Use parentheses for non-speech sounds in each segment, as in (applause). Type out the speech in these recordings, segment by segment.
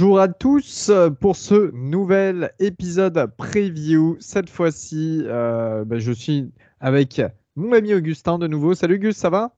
Bonjour à tous pour ce nouvel épisode preview. Cette fois-ci, euh, bah, je suis avec mon ami Augustin de nouveau. Salut Gus, ça va?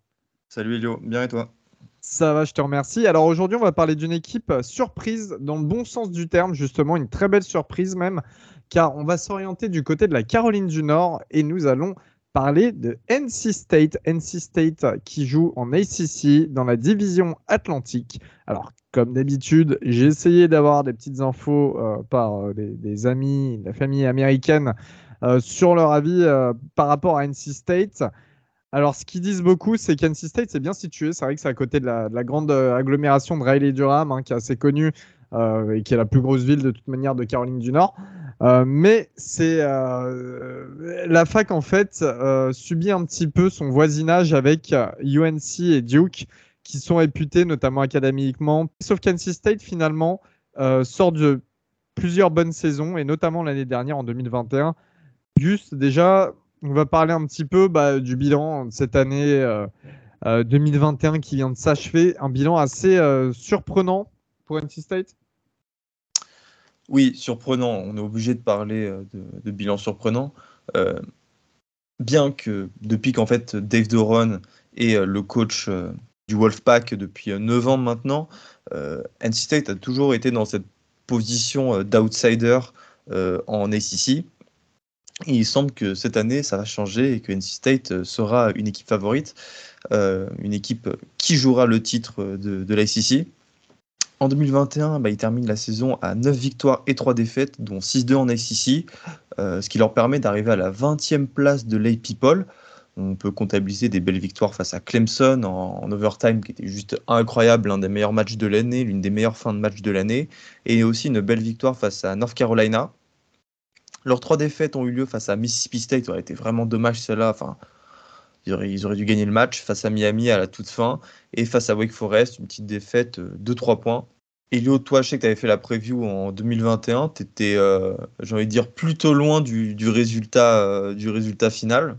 Salut Elio, bien et toi? Ça va, je te remercie. Alors aujourd'hui, on va parler d'une équipe surprise dans le bon sens du terme, justement, une très belle surprise même, car on va s'orienter du côté de la Caroline du Nord et nous allons parler de NC State. NC State qui joue en ACC dans la division Atlantique. Alors, comme d'habitude, j'ai essayé d'avoir des petites infos euh, par des, euh, amis, la famille américaine, euh, sur leur avis par rapport à NC State. Alors, ce qu'ils disent beaucoup, c'est qu'NC State, c'est bien situé. C'est vrai que c'est à côté de la, grande agglomération de Raleigh-Durham, hein, qui est assez connue et qui est la plus grosse ville de toute manière de Caroline du Nord. mais c'est la fac, en fait, subit un petit peu son voisinage avec UNC et Duke qui sont réputés notamment académiquement. Sauf qu'NC State, finalement, euh, sort de plusieurs bonnes saisons, et notamment l'année dernière, en 2021. Gus, déjà, on va parler un petit peu bah, du bilan de cette année 2021 euh, euh, qui vient de s'achever. Un bilan assez surprenant pour NC State? Oui, surprenant. On est obligé de parler de, bilan surprenant. bien que depuis qu'en fait Dave Doron est le coach du Wolfpack depuis 9 ans maintenant, euh, NC State a toujours été dans cette position euh, d'outsider euh, en ACC. il semble que cette année, ça va changer et que NC State sera une équipe favorite, une équipe qui jouera le titre de, de l'ACC. En 2021, bah, il termine la saison à 9 victoires et 3 défaites, dont 6-2 en ACC, ce qui leur permet d'arriver à la 20e place de l'A People. On peut comptabiliser des belles victoires face à Clemson en, overtime, qui était juste incroyable, l'un des meilleurs matchs de l'année, l'une des meilleures fins de match de l'année, et aussi une belle victoire face à North Carolina. Leurs trois défaites ont eu lieu face à Mississippi State, ça aurait été vraiment dommage celle-là. Enfin, ils auraient, dû gagner le match face à Miami à la toute fin, et face à Wake Forest, une petite défaite de 3 points. Elio, toi, je sais que tu avais fait la preview en 2021. Tu étais, euh, j'ai envie de dire, plutôt loin du, euh, du résultat final.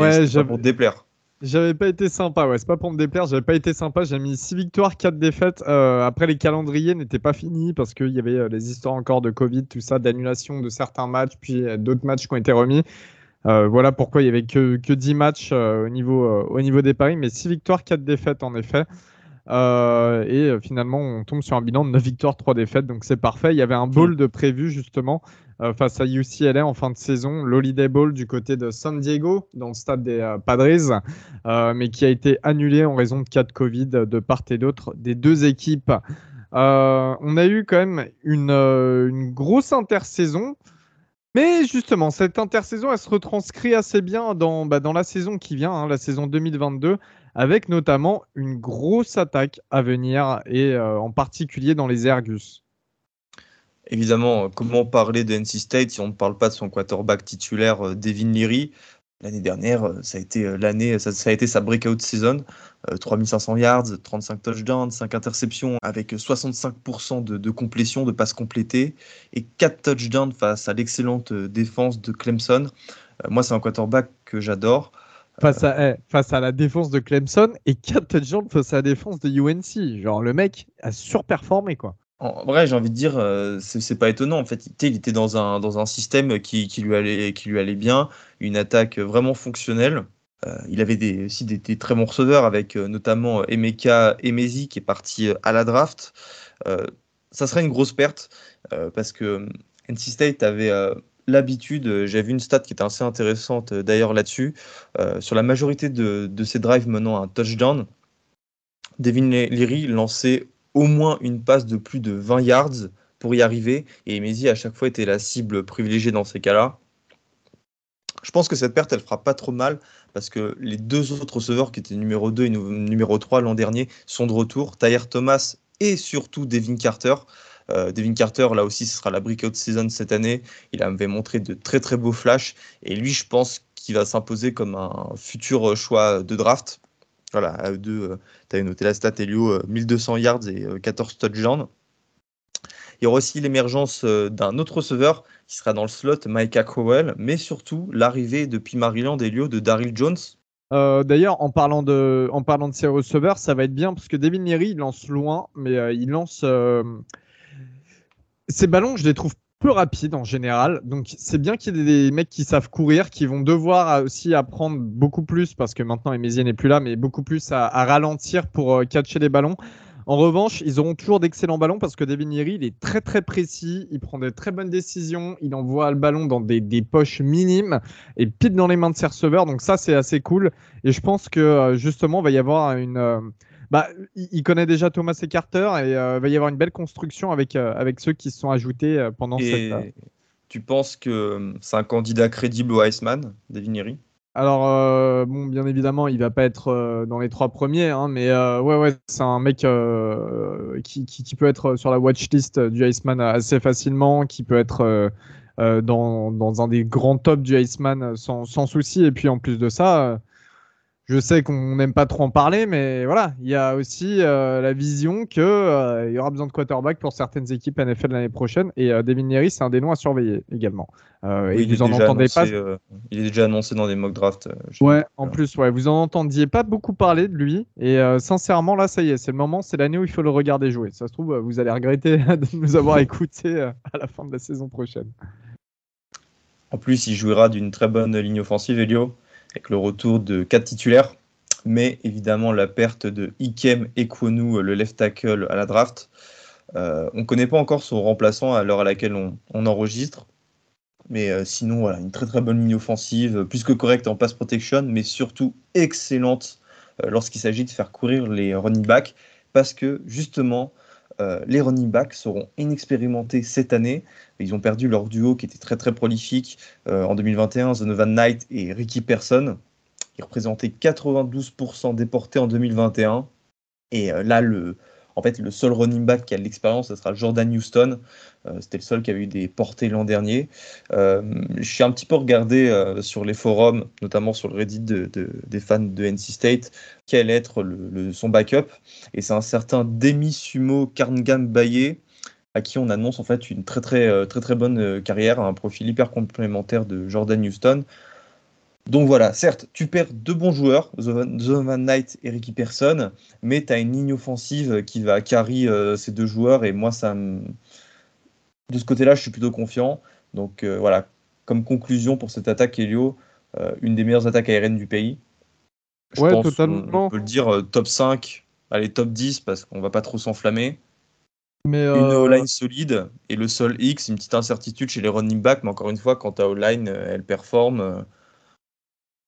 Ouais, pas pour te déplaire. J'avais pas été sympa, ouais, c'est pas pour me déplaire, j'avais pas été sympa, j'ai mis 6 victoires, 4 défaites. Euh, après, les calendriers n'étaient pas finis parce qu'il y avait euh, les histoires encore de Covid, tout ça, d'annulation de certains matchs, puis euh, d'autres matchs qui ont été remis. voilà pourquoi il y avait que, que 10 matchs au, niveau, au niveau des paris, mais 6 victoires, 4 défaites en effet. et finalement, on tombe sur un bilan de 9 victoires, 3 défaites, donc c'est parfait. Il y avait un bowl de prévu justement face à UCLA en fin de saison, l'Holiday Bowl du côté de San Diego, dans le stade des euh, Padres, euh, mais qui a été annulé en raison de cas de Covid de part et d'autre des deux équipes. on a eu quand même une, grosse intersaison. Mais justement, cette intersaison, elle se retranscrit assez bien dans, bah, la saison qui vient, hein, la saison 2022, avec notamment une grosse attaque à venir, et en particulier dans les Ergus. Évidemment, comment parler de NC State si on ne parle pas de son quarterback titulaire euh, Devin Leary? L'année dernière, euh, ça a été euh, l'année, ça, a été sa breakout season. 3500 yards, 35 touchdowns, 5 interceptions avec 65% de, complétion, de passes complétées et 4 touchdowns face à l'excellente défense de Clemson. moi, c'est un quarterback que j'adore. Face à, eh, face à la défense de Clemson et 4 touchdowns face à la défense de UNC. Genre, le mec a surperformé, quoi. En vrai, j'ai envie de dire, euh, c'est pas étonnant. En fait, il était dans un, dans un système qui, lui allait, qui lui allait bien, une attaque vraiment fonctionnelle. Euh, il avait des, aussi des, très bons receveurs avec euh, notamment Emeka Emezi qui est parti à la draft. ça serait une grosse perte parce que NC State avait l'habitude, j'ai vu une stat qui était assez intéressante d'ailleurs là-dessus, sur la majorité de, de ses drives menant à un touchdown, Devin Leary lançait au moins une passe de plus de 20 yards pour y arriver. Et Messi, à chaque fois, était la cible privilégiée dans ces cas-là. Je pense que cette perte, elle fera pas trop mal parce que les deux autres receveurs qui étaient numéro 2 et numéro 3 l'an dernier sont de retour. Tyler Thomas et surtout Devin Carter. Devin Carter, là aussi, ce sera la breakout season cette année. Il avait montré de très très beaux flashs. Et lui, je pense qu'il va s'imposer comme un futur choix de draft. Voilà, à eux tu as noté la stat, Elio, 1200 yards et 14 touchdowns. Il y aura aussi l'émergence d'un autre receveur qui sera dans le slot, Micah Crowell, mais surtout l'arrivée depuis Maryland, Elio, de Daryl Jones, euh, d'ailleurs, en parlant de, en parlant de ses receveurs, ça va être bien parce que David Nery il lance loin, mais euh, il lance euh, ces ballons, je les trouve peu rapides en général. Donc c'est bien qu'il y ait des mecs qui savent courir, qui vont devoir aussi apprendre beaucoup plus parce que maintenant Emézier n'est plus là, mais beaucoup plus à, ralentir pour catcher les ballons. En revanche, ils auront toujours d'excellents ballons parce que Nieri, il est très très précis, il prend de très bonnes décisions, il envoie le ballon dans des, poches minimes et pile dans les mains de ses receveurs. Donc ça, c'est assez cool. Et je pense que euh, justement, il va y avoir une... Euh, bah, il connaît déjà Thomas et Carter et euh, il va y avoir une belle construction avec, avec ceux qui se sont ajoutés pendant cette... Tu penses que c'est un candidat crédible au Iceman, David Nieri alors, euh, bon, bien évidemment, il va pas être euh, dans les trois premiers, hein, mais euh, ouais, ouais, c'est un mec qui, qui, peut être sur la watchlist du Iceman assez facilement, qui peut être dans, dans, un des grands tops du Iceman sans, sans souci. Et puis en plus de ça, je sais qu'on n'aime pas trop en parler, mais voilà, il y a aussi euh, la vision qu'il euh, y aura besoin de quarterback pour certaines équipes NFL l'année prochaine. Et euh, Devin c'est un des noms à surveiller également. et vous en entendez pas. il est déjà annoncé dans des mock drafts. ouais, en plus, ouais, vous en entendiez pas beaucoup parler de lui. Et sincèrement, là, ça y est, c'est le moment, c'est l'année où il faut le regarder jouer. Ça se trouve, vous allez regretter (laughs) de nous avoir (laughs) écouté à la fin de la saison prochaine. En plus, il jouera d'une très bonne ligne offensive, Elio avec le retour de quatre titulaires, mais évidemment la perte de Ikem Ekwonu, le left tackle à la draft. Euh, on ne connaît pas encore son remplaçant à l'heure à laquelle on, enregistre. Mais euh, sinon, voilà, une très très bonne ligne offensive, plus que correcte en pass protection, mais surtout excellente euh, lorsqu'il s'agit de faire courir les running backs, parce que justement, les running backs seront inexpérimentés cette année. Ils ont perdu leur duo qui était très très prolifique en 2021, Zonovan Knight et Ricky Person. Ils représentaient 92% déportés en 2021. Et là, le, en fait, le seul running back qui a de l'expérience, ce sera Jordan Houston. C'était le seul qui avait eu des portées l'an dernier. je suis un petit peu regardé sur les forums, notamment sur le Reddit des fans de NC State, quel être le, son backup. Et c'est un certain Demi Sumo Karngam Baye à qui on annonce en fait une très très euh, très très bonne euh, carrière, un profil hyper complémentaire de Jordan Houston. Donc voilà, certes, tu perds deux bons joueurs, Zovan Knight et Ricky Person, mais tu as une ligne offensive qui va carry euh, ces deux joueurs et moi ça me... de ce côté-là, je suis plutôt confiant. Donc voilà, comme conclusion pour cette attaque Helio, une des meilleures attaques aériennes du pays. Je ouais, pense totalement. On, peut le dire top 5, allez top 10 parce qu'on va pas trop s'enflammer. Mais Une euh, O-line solide et le sol X, une petite incertitude chez les running backs, mais encore une fois, quand ta O-line, euh, elle performe.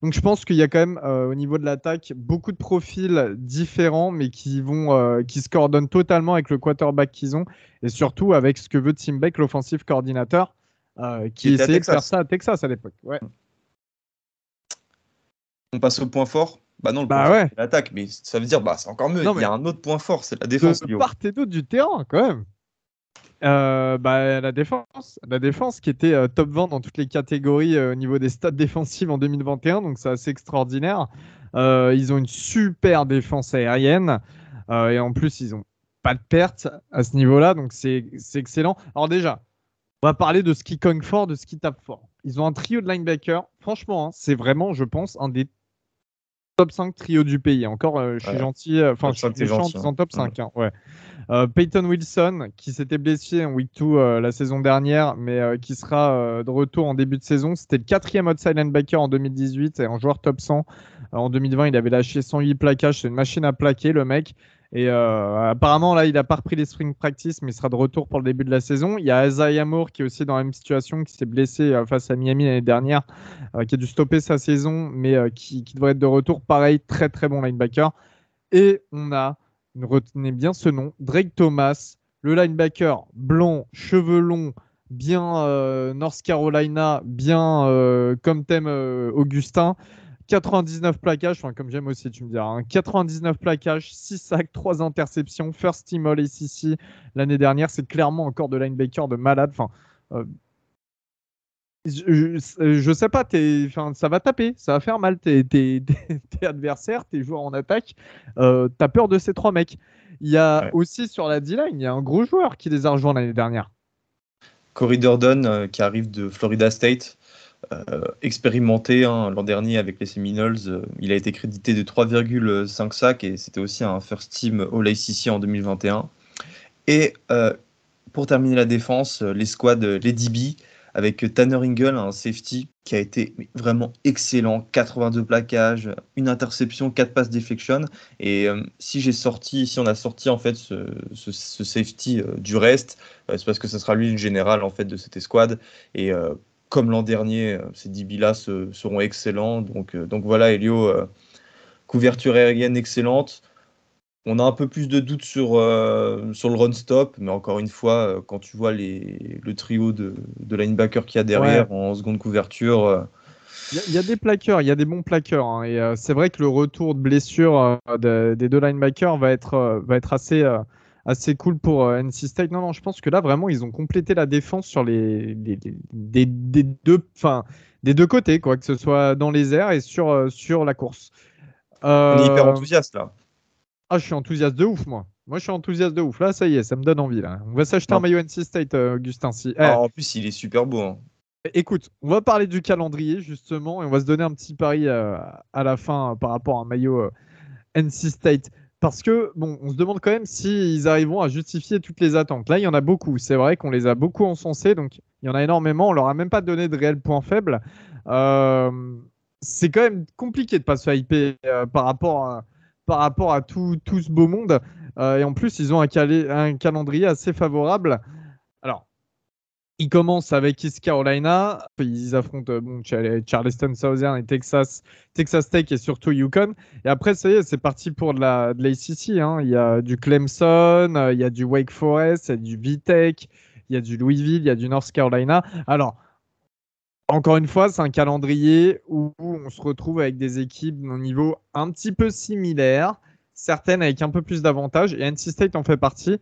Euh. Donc je pense qu'il y a quand même au niveau de l'attaque beaucoup de profils différents, mais qui vont, qui se coordonnent totalement avec le quarterback qu'ils ont, et surtout avec ce que veut Tim Beck, l'offensive coordinateur, qui, essayait de faire ça à Texas à l'époque. Ouais. On passe au point fort. Bah non, le bah ouais. c'est l'attaque, mais ça veut dire bah c'est encore mieux. Il y a un autre point fort, c'est la défense. De part et d'autre du terrain, quand même. Euh, bah, la défense, la défense qui était euh, top 20 dans toutes les catégories euh, au niveau des stats défensives en 2021, donc c'est assez extraordinaire. ils ont une super défense aérienne et en plus ils ont pas de perte à ce niveau-là, donc c'est excellent. Alors déjà, on va parler de ce qui cogne fort, de ce qui tape fort. Ils ont un trio de linebackers. Franchement, hein, c'est vraiment, je pense, un des top 5 trio du pays. Encore, euh, je suis gentil. Euh, enfin, je suis gentil en top 5. Hein. ouais. Euh, Peyton Wilson, qui s'était blessé en week 2 la saison dernière, mais qui sera de retour en début de saison. C'était le quatrième outside linebacker en 2018 et en joueur top 100. en 2020, il avait lâché 108 plaquages. C'est une machine à plaquer, le mec. Et euh, apparemment, là, il n'a pas repris les spring practice, mais il sera de retour pour le début de la saison. Il y a Isaiah Moore qui est aussi dans la même situation, qui s'est blessé euh, face à Miami l'année dernière, euh, qui a dû stopper sa saison, mais qui, devrait être de retour. Pareil, très très bon linebacker. Et on a, retenez bien ce nom, Drake Thomas, le linebacker blanc, cheveux longs, bien North Carolina, bien comme thème Augustin 99 plaquages, enfin, comme j'aime aussi, tu me diras. 99 hein. plaquages, 6 sacs, 3 interceptions, first team all ACC l'année dernière. C'est clairement encore de linebacker de malade. Enfin, euh, je, sais pas, ça va taper, ça va faire mal. Tes, tes, adversaires, (laughs) tes joueurs en attaque, euh, t'as peur de ces trois mecs. Il y a aussi sur la D-line, il y a un gros joueur qui les a rejoints l'année dernière. Corey euh, qui arrive de Florida State, euh, expérimenté hein, l'an dernier avec les Seminoles. Euh, il a été crédité de 3,5 sacs et c'était aussi un first team All ACC en 2021. Et pour terminer la défense, les squads, les DB, avec Tanner Ingle, un safety qui a été vraiment excellent, 82 plaquages, une interception, 4 passes deflection. Et euh, si j'ai sorti, si on a sorti en fait ce, safety euh, du reste, euh, c'est parce que ce sera lui le général en fait de cette escouade. Et comme l'an dernier, ces DB là seront excellents. Donc, donc voilà, Elio, couverture aérienne excellente. On a un peu plus de doutes sur, euh, sur le run-stop, mais encore une fois, euh, quand tu vois les, le trio de, de linebackers qu'il y a derrière en seconde couverture. Euh, il y, a des plaqueurs, il y a des bons plaqueurs. Hein, et c'est vrai que le retour de blessure des deux linebackers va être, va être assez, assez cool pour NC State. Non, non, je pense que là, vraiment, ils ont complété la défense sur les, des, deux, des deux côtés, quoi, que ce soit dans les airs et sur, sur la course. On est hyper enthousiaste là. Ah, je suis enthousiaste de ouf, moi. Moi, je suis enthousiaste de ouf. Là, ça y est, ça me donne envie. Là. On va s'acheter un maillot NC State, euh, Augustin. Si... Ah, en plus, il est super beau. Hein. Écoute, on va parler du calendrier, justement, et on va se donner un petit pari euh, à la fin euh, par rapport à un maillot NC State. Parce que, bon, on se demande quand même s'ils arriveront à justifier toutes les attentes. Là, il y en a beaucoup. C'est vrai qu'on les a beaucoup encensés, donc il y en a énormément. On leur a même pas donné de réels points faibles. c'est quand même compliqué de pas se hyper par rapport à par rapport à tout, tout ce beau monde. Euh, et en plus, ils ont un, un, calendrier assez favorable. Ils commencent avec East Carolina. Ils affrontent bon, Charleston Southern et Texas, Tech et surtout Yukon. Et après, ça y est, c'est parti pour de la, de. Hein. Il y a du Clemson, euh, il y a du Wake Forest, il y a du VTech, il y a du Louisville, il y a du North Carolina. Alors, encore une fois, c'est un calendrier où on se retrouve avec des équipes d'un niveau un petit peu similaire, certaines avec un peu plus d'avantages, et NC State en fait partie.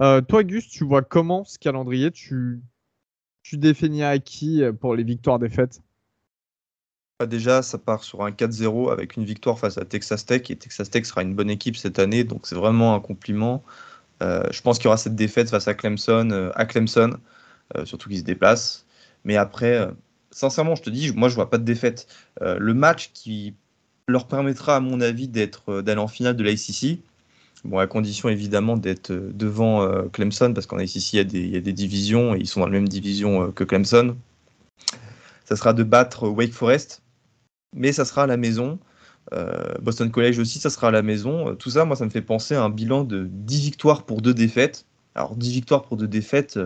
Euh, toi, Gus, tu vois comment ce calendrier? Tu, tu définis à qui pour les victoires-défaites bah, Déjà, ça part sur un 4-0 avec une victoire face à Texas Tech, et Texas Tech sera une bonne équipe cette année, donc c'est vraiment un compliment. Euh, je pense qu'il y aura cette défaite face à Clemson, euh, à Clemson, surtout qu'ils se déplacent. Mais après, sincèrement, je te dis, moi, je vois pas de défaite. Euh, le match qui leur permettra, à mon avis, d'être euh, d'aller en finale de l'ACC, bon, à condition évidemment d'être euh, devant Clemson, parce qu'en ACC, il y, a des, il y, a des divisions, et ils sont dans la même division que Clemson. Ça sera de battre Wake Forest, mais ça sera à la maison. Boston College aussi, ça sera à la maison. Tout ça, moi, ça me fait penser à un bilan de 10 victoires pour 2 défaites. Alors, 10 victoires pour 2 défaites,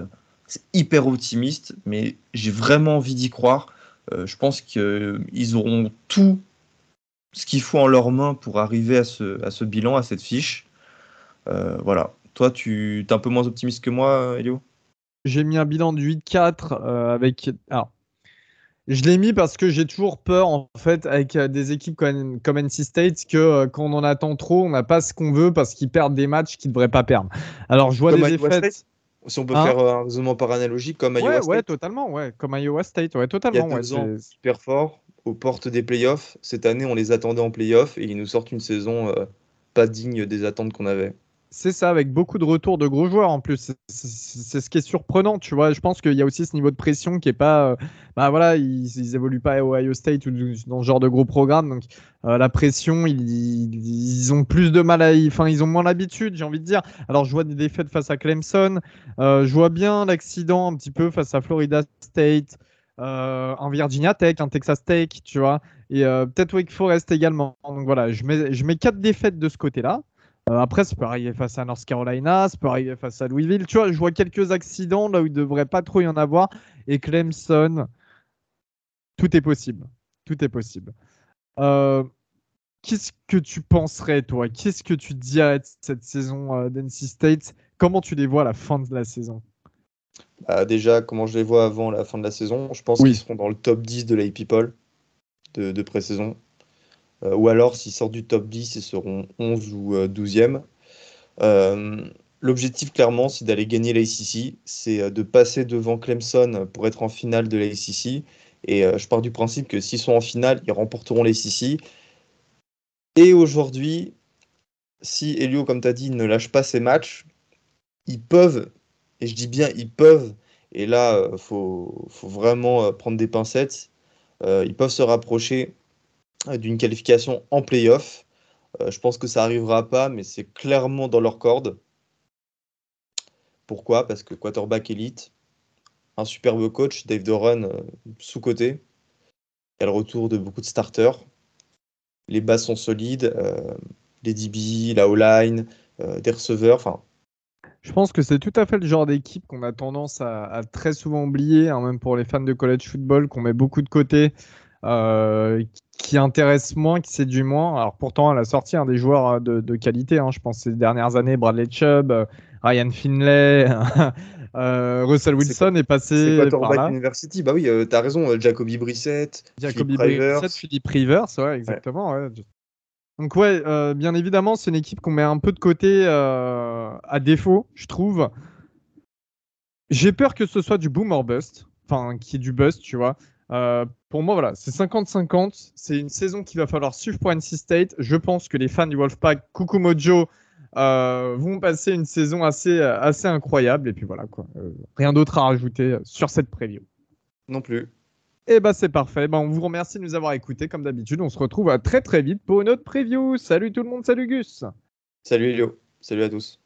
c'est hyper optimiste, mais j'ai vraiment envie d'y croire. Euh, je pense qu'ils auront tout ce qu'il faut en leurs mains pour arriver à ce, à ce bilan, à cette fiche. Euh, voilà. Toi, tu es un peu moins optimiste que moi, Elio? J'ai mis un bilan de 8-4 euh, avec. Alors, je l'ai mis parce que j'ai toujours peur, en fait, avec des équipes comme, comme NC State, que quand on en attend trop, on n'a pas ce qu'on veut parce qu'ils perdent des matchs qu'ils ne devraient pas perdre. Alors, je vois des effets. Si on peut hein faire euh, un raisonnement par analogie, comme Iowa State. Ouais, totalement, ouais. Comme Iowa State, ouais, totalement. Il y a deux ans, super fort, aux portes des playoffs. Cette année, on les attendait en playoffs et ils nous sortent une saison euh, pas digne des attentes qu'on avait. C'est ça, avec beaucoup de retours de gros joueurs en plus. C'est ce qui est surprenant, tu vois. Je pense qu'il y a aussi ce niveau de pression qui est pas. Euh, bah voilà, ils, ils, évoluent pas à Ohio State ou dans ce genre de gros programme. Donc euh, la pression, ils, ont plus de mal à. Enfin, ils ont moins l'habitude, j'ai envie de dire. Alors je vois des défaites face à Clemson. Euh, je vois bien l'accident un petit peu face à Florida State. un Virginia Tech, un Texas Tech, tu vois, et peut-être Wake Forest également. Donc voilà, je mets, je mets quatre défaites de ce côté-là. Euh, après, ça peut arriver face à North Carolina, ça peut arriver face à Louisville. Tu vois, je vois quelques accidents là où il ne devrait pas trop y en avoir. Et Clemson, tout est possible. Tout est possible. Euh, qu'est-ce que tu penserais, toi? Qu'est-ce que tu dirais de cette saison euh, d'NC State? Comment tu les vois à la fin de la saison? Bah, Déjà, comment je les vois avant la fin de la saison? Je pense qu'ils seront dans le top 10 de l'AP People de, de pré-saison. Ou alors, s'ils sortent du top 10, ils seront 11 ou 12e. L'objectif, clairement, c'est d'aller gagner l'ACC. C'est de passer devant Clemson pour être en finale de l'ACC. Et je pars du principe que s'ils sont en finale, ils remporteront l'ACC. Et aujourd'hui, si Elio, comme tu as dit, ne lâche pas ses matchs, ils peuvent, et je dis bien ils peuvent, et là, il faut, faut, vraiment prendre des pincettes, ils peuvent se rapprocher d'une qualification en playoff. je pense que ça n'arrivera pas, mais c'est clairement dans leur corde. Pourquoi? Parce que quarterback élite, un superbe coach, Dave Doran, euh, sous-côté. Il y a le retour de beaucoup de starters. Les bases sont solides. Euh, les DB, la O-line, euh, des receveurs. Enfin, je pense que c'est tout à fait le genre d'équipe qu'on a tendance à, très souvent oublier, hein, même pour les fans de college football, qu'on met beaucoup de côté, qui intéresse moins, qui séduit moins. Alors pourtant, elle a sorti un des joueurs de, qualité, hein, je pense ces dernières années, Bradley Chubb, Ryan Finlay, (laughs) euh, Russell Wilson est, passé par là. University, bah oui, euh, t'as raison, euh, Jacoby Brissett, Jacoby Philippe Brissett, Philippe Rivers, ouais, exactement. Donc ouais, bien évidemment, c'est une équipe qu'on met un peu de côté à défaut, je trouve. J'ai peur que ce soit du boom or bust, enfin, qui est du bust, tu vois. Pour moi, voilà, c'est 50-50. C'est une saison qu'il va falloir suivre pour NC State. Je pense que les fans du Wolfpack, coucou Mojo, euh, vont passer une saison assez, assez incroyable. Et puis voilà, quoi. Euh, rien d'autre à rajouter sur cette preview. Non plus. Et eh bah c'est parfait. Bah, on vous remercie de nous avoir écoutés comme d'habitude. On se retrouve très très vite pour une autre preview. Salut tout le monde, salut Gus. Salut Elio, salut à tous.